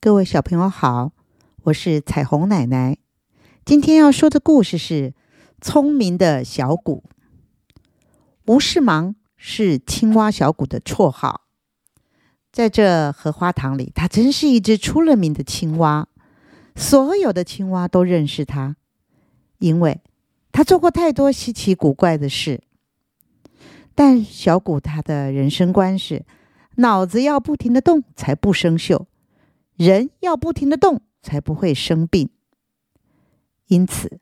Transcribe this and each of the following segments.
各位小朋友好，我是彩虹奶奶。今天要说的故事是《聪明的小谷》。吴世忙是青蛙小谷的绰号，在这荷花塘里，它真是一只出了名的青蛙。所有的青蛙都认识它，因为它做过太多稀奇古怪的事。但小谷他的人生观是：脑子要不停的动，才不生锈；人要不停的动，才不会生病。因此，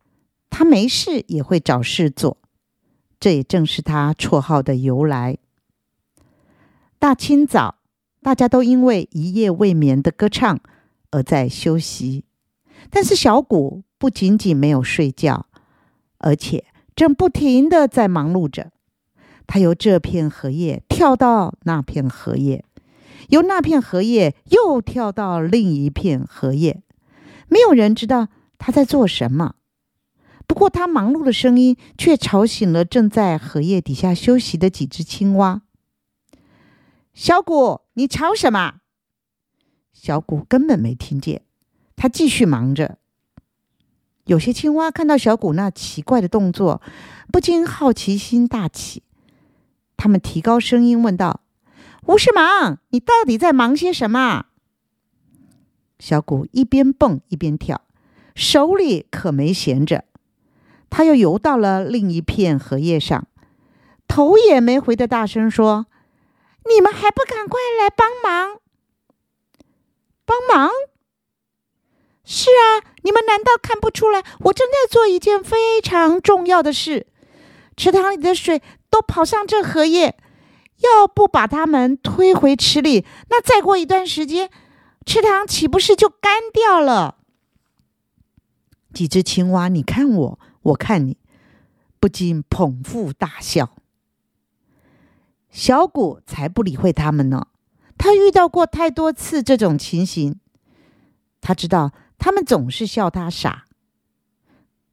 他没事也会找事做，这也正是他绰号的由来。大清早，大家都因为一夜未眠的歌唱而在休息，但是小谷不仅仅没有睡觉，而且正不停的在忙碌着。他由这片荷叶跳到那片荷叶，由那片荷叶又跳到另一片荷叶，没有人知道。他在做什么？不过他忙碌的声音却吵醒了正在荷叶底下休息的几只青蛙。小谷，你吵什么？小谷根本没听见，他继续忙着。有些青蛙看到小谷那奇怪的动作，不禁好奇心大起。他们提高声音问道：“吴世忙，你到底在忙些什么？”小谷一边蹦一边跳。手里可没闲着，他又游到了另一片荷叶上，头也没回的大声说：“你们还不赶快来帮忙！帮忙！是啊，你们难道看不出来，我正在做一件非常重要的事？池塘里的水都跑上这荷叶，要不把它们推回池里，那再过一段时间，池塘岂不是就干掉了？”几只青蛙，你看我，我看你，不禁捧腹大笑。小谷才不理会他们呢，他遇到过太多次这种情形，他知道他们总是笑他傻，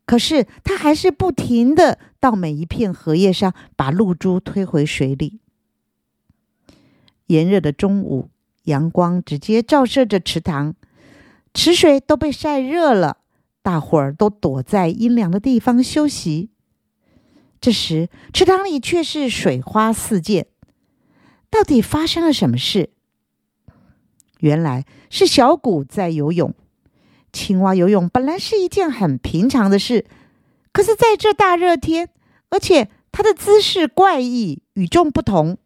可是他还是不停的到每一片荷叶上把露珠推回水里。炎热的中午，阳光直接照射着池塘，池水都被晒热了。大伙儿都躲在阴凉的地方休息。这时，池塘里却是水花四溅。到底发生了什么事？原来是小谷在游泳。青蛙游泳本来是一件很平常的事，可是在这大热天，而且它的姿势怪异、与众不同，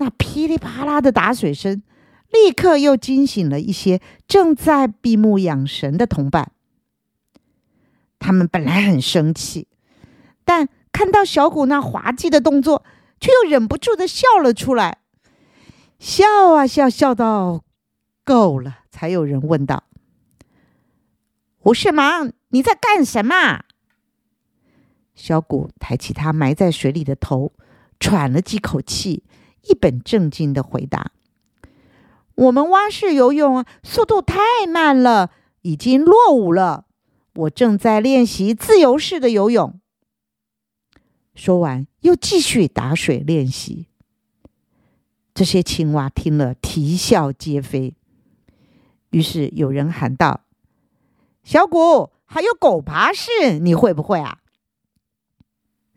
那噼里啪啦的打水声，立刻又惊醒了一些正在闭目养神的同伴。他们本来很生气，但看到小谷那滑稽的动作，却又忍不住的笑了出来。笑啊笑，笑到够了，才有人问道：“胡世芒，你在干什么？”小谷抬起他埋在水里的头，喘了几口气，一本正经的回答：“我们蛙式游泳，速度太慢了，已经落伍了。”我正在练习自由式的游泳。说完，又继续打水练习。这些青蛙听了，啼笑皆非。于是有人喊道：“小谷，还有狗爬式，你会不会啊？”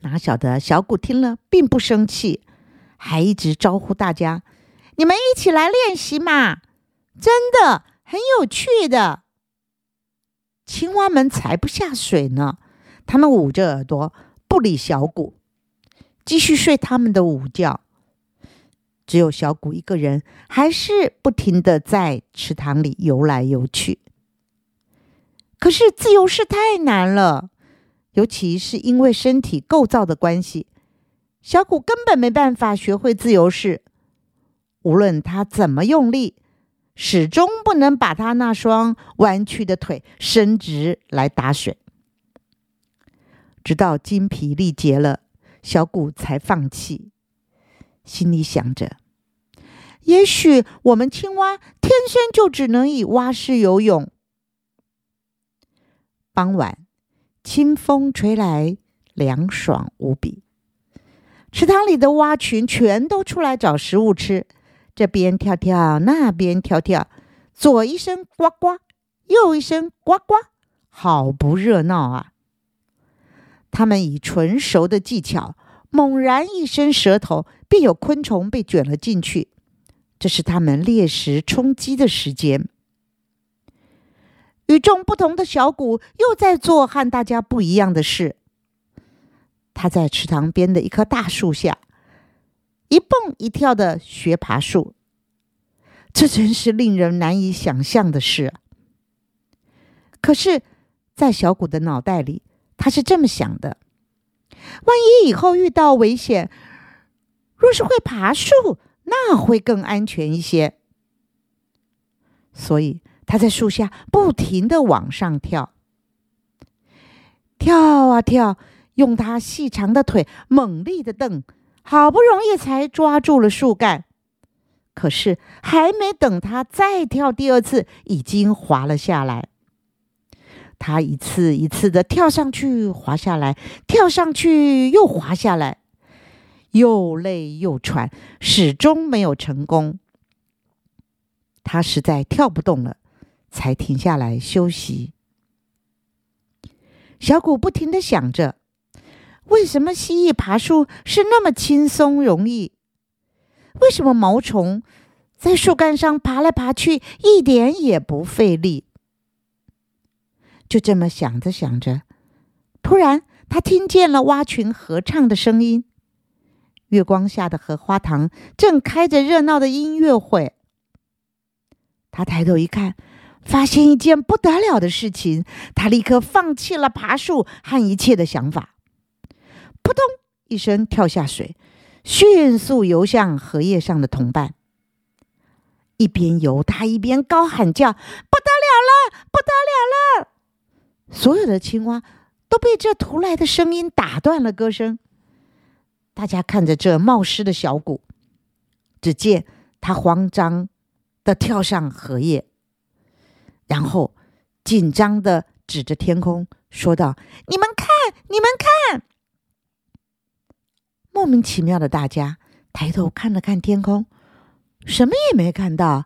哪晓得小谷听了并不生气，还一直招呼大家：“你们一起来练习嘛，真的很有趣的。”青蛙们才不下水呢，他们捂着耳朵不理小谷，继续睡他们的午觉。只有小谷一个人，还是不停的在池塘里游来游去。可是自由式太难了，尤其是因为身体构造的关系，小谷根本没办法学会自由式。无论他怎么用力。始终不能把他那双弯曲的腿伸直来打水，直到筋疲力竭了，小谷才放弃，心里想着：也许我们青蛙天生就只能以蛙式游泳。傍晚，清风吹来，凉爽无比，池塘里的蛙群全都出来找食物吃。这边跳跳，那边跳跳，左一声呱呱，右一声呱呱，好不热闹啊！他们以纯熟的技巧，猛然一伸舌头，便有昆虫被卷了进去。这是他们猎食充饥的时间。与众不同的小谷又在做和大家不一样的事。他在池塘边的一棵大树下，一蹦一跳的学爬树。这真是令人难以想象的事。可是，在小谷的脑袋里，他是这么想的：万一以后遇到危险，若是会爬树，那会更安全一些。所以，他在树下不停的往上跳，跳啊跳。用他细长的腿猛力的蹬，好不容易才抓住了树干。可是还没等他再跳第二次，已经滑了下来。他一次一次的跳上去，滑下来，跳上去又滑下来，又累又喘，始终没有成功。他实在跳不动了，才停下来休息。小谷不停的想着。为什么蜥蜴爬树是那么轻松容易？为什么毛虫在树干上爬来爬去一点也不费力？就这么想着想着，突然他听见了蛙群合唱的声音。月光下的荷花塘正开着热闹的音乐会。他抬头一看，发现一件不得了的事情。他立刻放弃了爬树和一切的想法。扑通一声跳下水，迅速游向荷叶上的同伴。一边游，他一边高喊叫：“不得了了，不得了了！”所有的青蛙都被这突来的声音打断了歌声。大家看着这冒失的小鼓，只见他慌张的跳上荷叶，然后紧张的指着天空说道：“你们看，你们看！”莫名其妙的，大家抬头看了看天空，什么也没看到。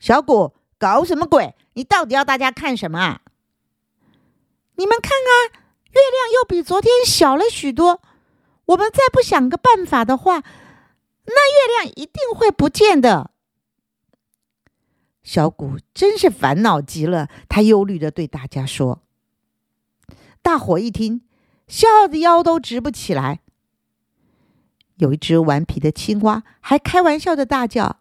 小谷，搞什么鬼？你到底要大家看什么啊？你们看啊，月亮又比昨天小了许多。我们再不想个办法的话，那月亮一定会不见的。小谷真是烦恼极了，他忧虑的对大家说。大伙一听，笑的腰都直不起来。有一只顽皮的青蛙还开玩笑的大叫：“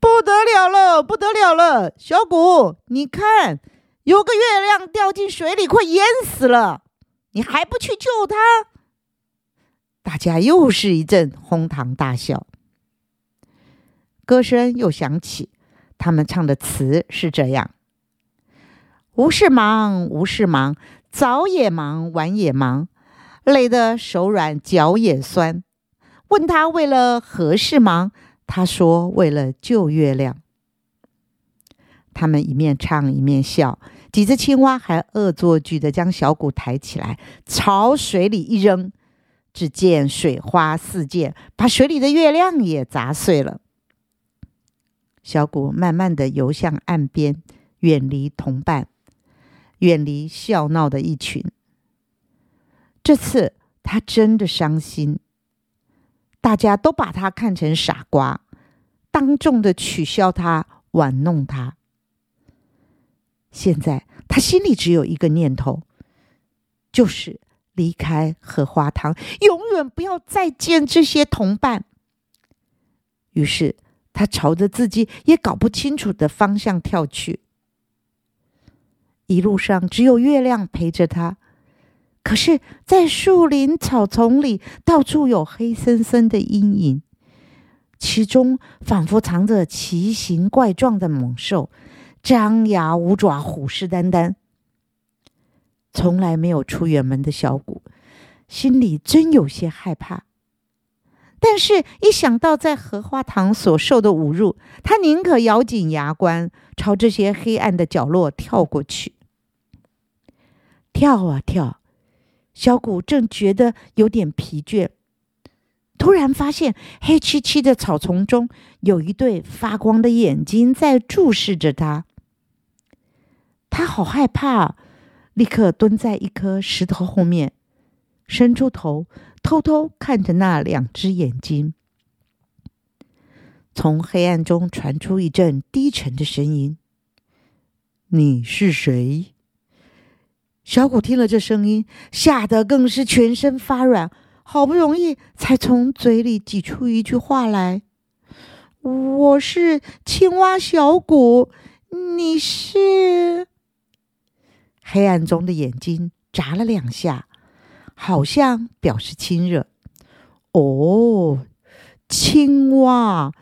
不得了了，不得了了！小谷，你看，有个月亮掉进水里，快淹死了，你还不去救它？”大家又是一阵哄堂大笑。歌声又响起，他们唱的词是这样：“无事忙，无事忙，早也忙，晚也忙，累得手软，脚也酸。”问他为了何事忙？他说：“为了救月亮。”他们一面唱一面笑。几只青蛙还恶作剧的将小鼓抬起来，朝水里一扔，只见水花四溅，把水里的月亮也砸碎了。小鼓慢慢的游向岸边，远离同伴，远离笑闹的一群。这次他真的伤心。大家都把他看成傻瓜，当众的取笑他，玩弄他。现在他心里只有一个念头，就是离开荷花塘，永远不要再见这些同伴。于是他朝着自己也搞不清楚的方向跳去。一路上只有月亮陪着他。可是，在树林、草丛里，到处有黑森森的阴影，其中仿佛藏着奇形怪状的猛兽，张牙舞爪，虎视眈眈。从来没有出远门的小谷，心里真有些害怕。但是，一想到在荷花塘所受的侮辱，他宁可咬紧牙关，朝这些黑暗的角落跳过去。跳啊跳！小谷正觉得有点疲倦，突然发现黑漆漆的草丛中有一对发光的眼睛在注视着他。他好害怕，立刻蹲在一颗石头后面，伸出头，偷偷看着那两只眼睛。从黑暗中传出一阵低沉的声音：“你是谁？”小谷听了这声音，吓得更是全身发软，好不容易才从嘴里挤出一句话来：“我是青蛙小谷，你是？”黑暗中的眼睛眨了两下，好像表示亲热。哦，青蛙。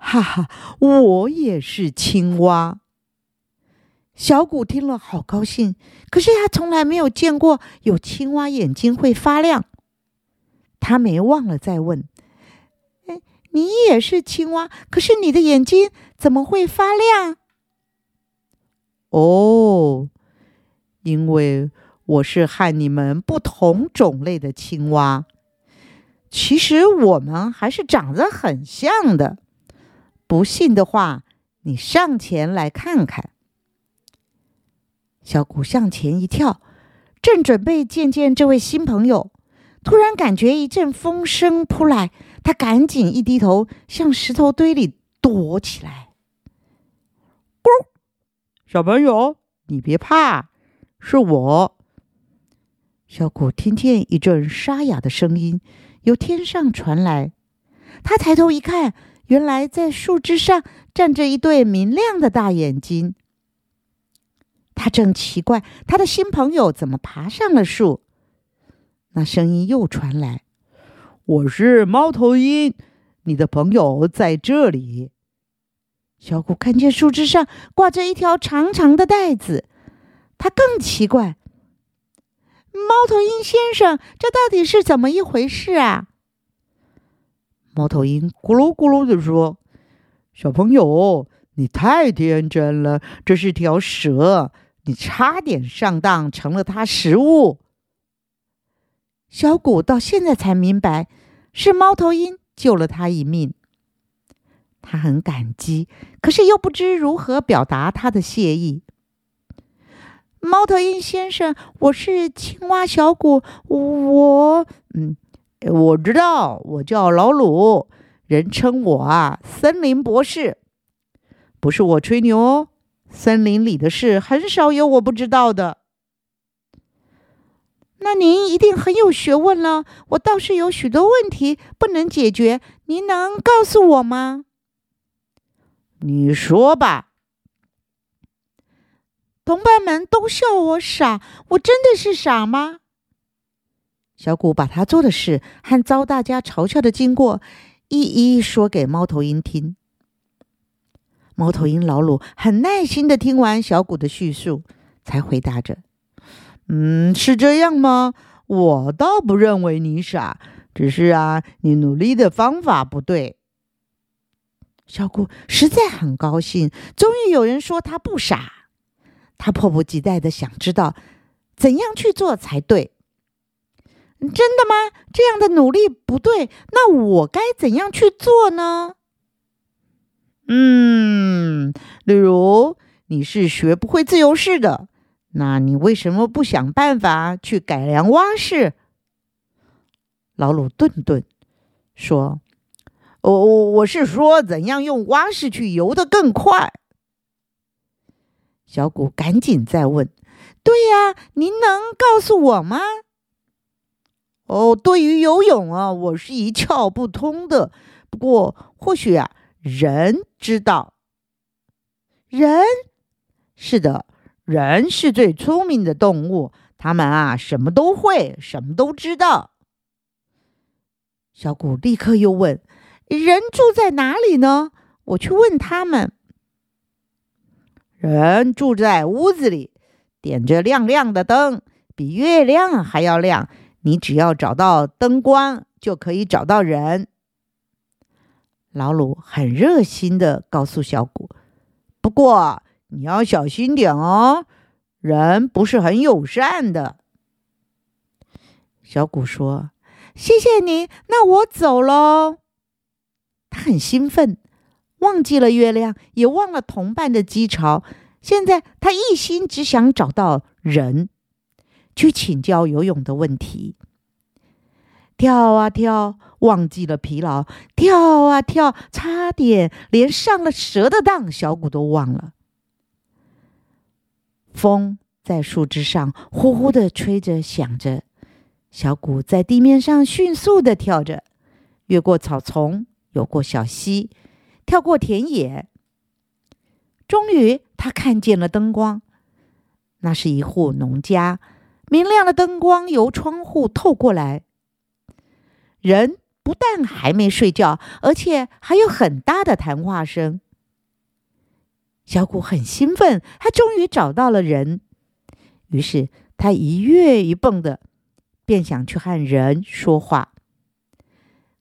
哈哈，我也是青蛙。小谷听了好高兴，可是他从来没有见过有青蛙眼睛会发亮。他没忘了再问：“哎，你也是青蛙，可是你的眼睛怎么会发亮？”哦，因为我是和你们不同种类的青蛙。其实我们还是长得很像的。不信的话，你上前来看看。小谷向前一跳，正准备见见这位新朋友，突然感觉一阵风声扑来，他赶紧一低头，向石头堆里躲起来。咕，小朋友，你别怕，是我。小谷听见一阵沙哑的声音由天上传来，他抬头一看。原来在树枝上站着一对明亮的大眼睛。他正奇怪他的新朋友怎么爬上了树。那声音又传来：“我是猫头鹰，你的朋友在这里。”小谷看见树枝上挂着一条长长的带子，他更奇怪：“猫头鹰先生，这到底是怎么一回事啊？”猫头鹰咕噜咕噜的说：“小朋友，你太天真了，这是条蛇，你差点上当成了他食物。”小谷到现在才明白，是猫头鹰救了他一命。他很感激，可是又不知如何表达他的谢意。猫头鹰先生，我是青蛙小谷，我嗯。我知道，我叫老鲁，人称我啊，森林博士。不是我吹牛哦，森林里的事很少有我不知道的。那您一定很有学问了。我倒是有许多问题不能解决，您能告诉我吗？你说吧。同伴们都笑我傻，我真的是傻吗？小谷把他做的事和遭大家嘲笑的经过一一说给猫头鹰听。猫头鹰老鲁很耐心的听完小谷的叙述，才回答着：“嗯，是这样吗？我倒不认为你傻，只是啊，你努力的方法不对。”小谷实在很高兴，终于有人说他不傻。他迫不及待的想知道怎样去做才对。真的吗？这样的努力不对，那我该怎样去做呢？嗯，例如你是学不会自由式的，那你为什么不想办法去改良蛙式？老鲁顿顿说：“我我我是说，怎样用蛙式去游得更快？”小谷赶紧再问：“对呀，您能告诉我吗？”哦，对于游泳啊，我是一窍不通的。不过，或许啊，人知道。人是的，人是最聪明的动物，他们啊，什么都会，什么都知道。小谷立刻又问：“人住在哪里呢？我去问他们。”人住在屋子里，点着亮亮的灯，比月亮还要亮。你只要找到灯光，就可以找到人。老鲁很热心的告诉小谷：“不过你要小心点哦，人不是很友善的。”小谷说：“谢谢你，那我走喽。他很兴奋，忘记了月亮，也忘了同伴的讥嘲。现在他一心只想找到人，去请教游泳的问题。跳啊跳，忘记了疲劳；跳啊跳，差点连上了蛇的当，小谷都忘了。风在树枝上呼呼的吹着，响着。小谷在地面上迅速的跳着，越过草丛，游过小溪，跳过田野。终于，他看见了灯光。那是一户农家，明亮的灯光由窗户透过来。人不但还没睡觉，而且还有很大的谈话声。小谷很兴奋，他终于找到了人。于是，他一跃一蹦的。便想去和人说话，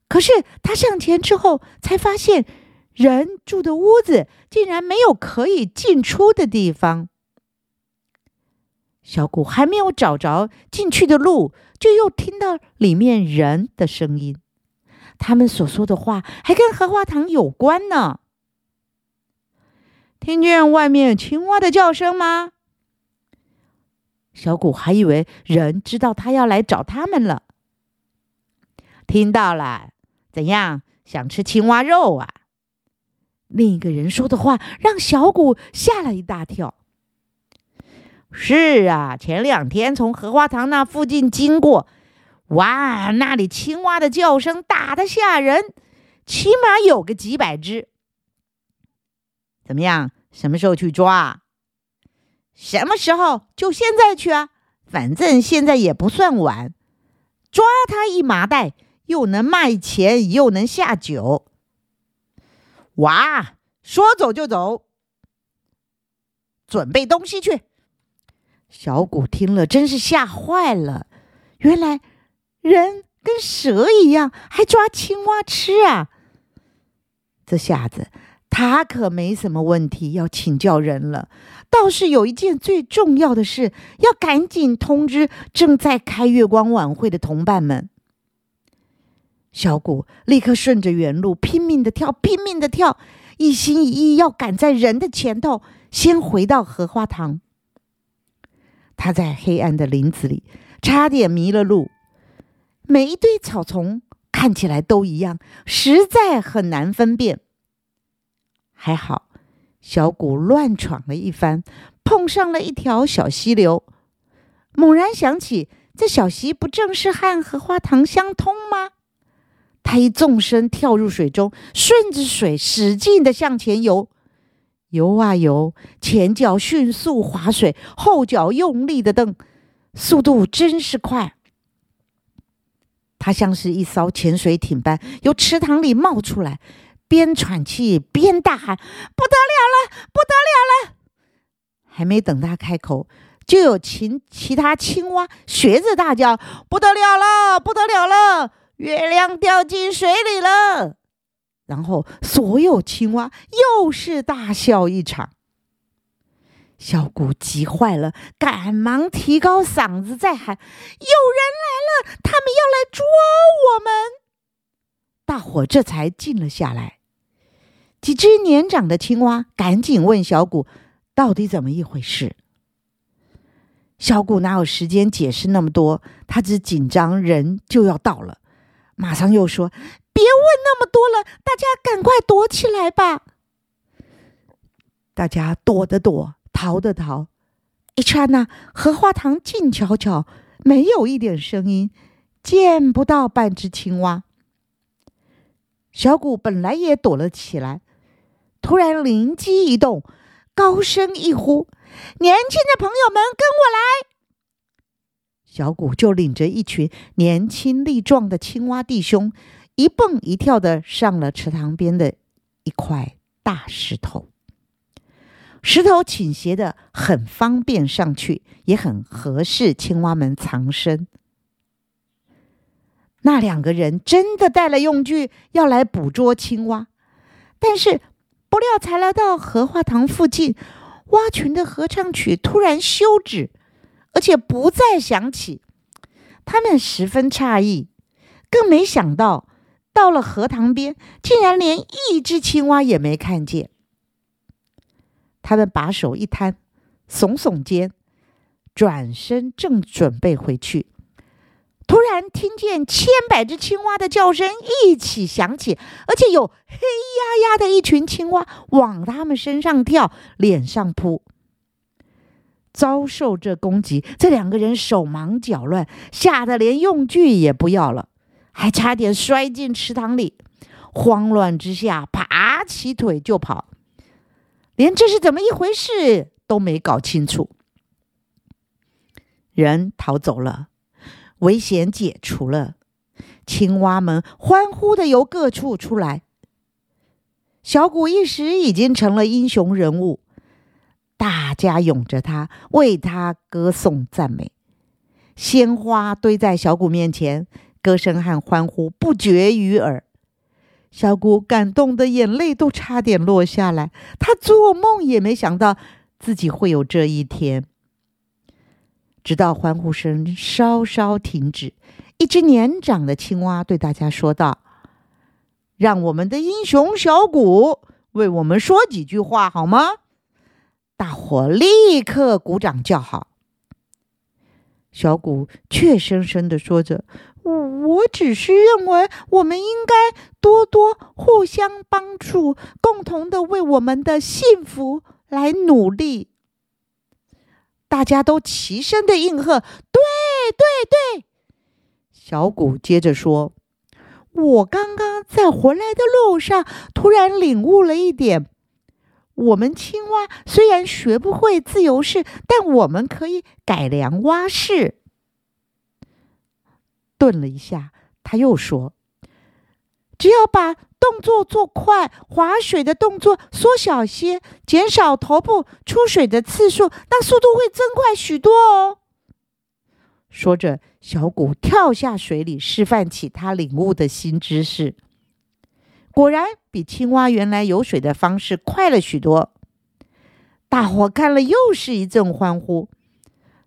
可是他上前之后，才发现人住的屋子竟然没有可以进出的地方。小谷还没有找着进去的路，就又听到里面人的声音。他们所说的话还跟荷花塘有关呢。听见外面青蛙的叫声吗？小谷还以为人知道他要来找他们了。听到了，怎样？想吃青蛙肉啊？另一个人说的话让小谷吓了一大跳。是啊，前两天从荷花塘那附近经过，哇，那里青蛙的叫声大的吓人，起码有个几百只。怎么样？什么时候去抓？什么时候就现在去啊！反正现在也不算晚，抓他一麻袋，又能卖钱，又能下酒。哇，说走就走，准备东西去。小谷听了，真是吓坏了。原来人跟蛇一样，还抓青蛙吃啊！这下子。他可没什么问题要请教人了，倒是有一件最重要的事要赶紧通知正在开月光晚会的同伴们。小谷立刻顺着原路拼命的跳，拼命的跳，一心一意要赶在人的前头，先回到荷花塘。他在黑暗的林子里差点迷了路，每一堆草丛看起来都一样，实在很难分辨。还好，小谷乱闯了一番，碰上了一条小溪流，猛然想起，这小溪不正是和荷花塘相通吗？他一纵身跳入水中，顺着水使劲的向前游，游啊游，前脚迅速划水，后脚用力的蹬，速度真是快。他像是一艘潜水艇般由池塘里冒出来。边喘气边大喊：“不得了了，不得了了！”还没等他开口，就有其其他青蛙学着大叫：“不得了了，不得了了！月亮掉进水里了！”然后所有青蛙又是大笑一场。小谷急坏了，赶忙提高嗓子再喊：“有人来了！他们要来捉我们！”大伙这才静了下来。几只年长的青蛙赶紧问小谷：“到底怎么一回事？”小谷哪有时间解释那么多？他只紧张，人就要到了，马上又说：“别问那么多了，大家赶快躲起来吧！”大家躲的躲，逃的逃。一刹那，荷花塘静悄悄，没有一点声音，见不到半只青蛙。小谷本来也躲了起来。突然灵机一动，高声一呼：“年轻的朋友们，跟我来！”小谷就领着一群年轻力壮的青蛙弟兄，一蹦一跳的上了池塘边的一块大石头。石头倾斜的很方便上去，也很合适青蛙们藏身。那两个人真的带了用具要来捕捉青蛙，但是。不料才来到荷花塘附近，蛙群的合唱曲突然休止，而且不再响起。他们十分诧异，更没想到到了荷塘边，竟然连一只青蛙也没看见。他们把手一摊，耸耸肩，转身正准备回去。突然听见千百只青蛙的叫声一起响起，而且有黑压压的一群青蛙往他们身上跳、脸上扑。遭受这攻击，这两个人手忙脚乱，吓得连用具也不要了，还差点摔进池塘里。慌乱之下，爬起腿就跑，连这是怎么一回事都没搞清楚。人逃走了。危险解除了，青蛙们欢呼的由各处出来。小谷一时已经成了英雄人物，大家拥着他，为他歌颂赞美。鲜花堆在小谷面前，歌声和欢呼不绝于耳。小谷感动的眼泪都差点落下来，他做梦也没想到自己会有这一天。直到欢呼声稍稍停止，一只年长的青蛙对大家说道：“让我们的英雄小谷为我们说几句话好吗？”大伙立刻鼓掌叫好。小谷怯生生的说着：“我只是认为我们应该多多互相帮助，共同的为我们的幸福来努力。”大家都齐声的应和：“对对对！”小谷接着说：“我刚刚在回来的路上，突然领悟了一点。我们青蛙虽然学不会自由式，但我们可以改良蛙式。”顿了一下，他又说。只要把动作做快，划水的动作缩小些，减少头部出水的次数，那速度会增快许多哦。说着，小谷跳下水里，示范起他领悟的新知识。果然，比青蛙原来游水的方式快了许多。大伙看了，又是一阵欢呼。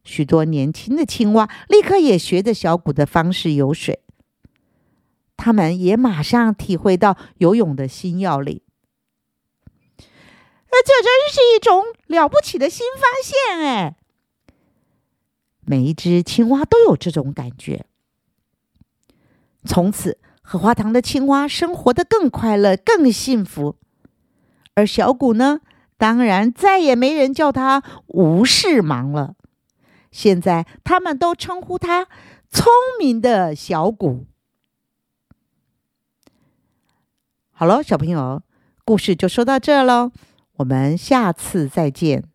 许多年轻的青蛙立刻也学着小谷的方式游水。他们也马上体会到游泳的新要领，那这真是一种了不起的新发现哎！每一只青蛙都有这种感觉。从此，荷花塘的青蛙生活的更快乐、更幸福。而小谷呢，当然再也没人叫他无事忙了。现在，他们都称呼他“聪明的小谷”。好了，小朋友，故事就说到这喽，我们下次再见。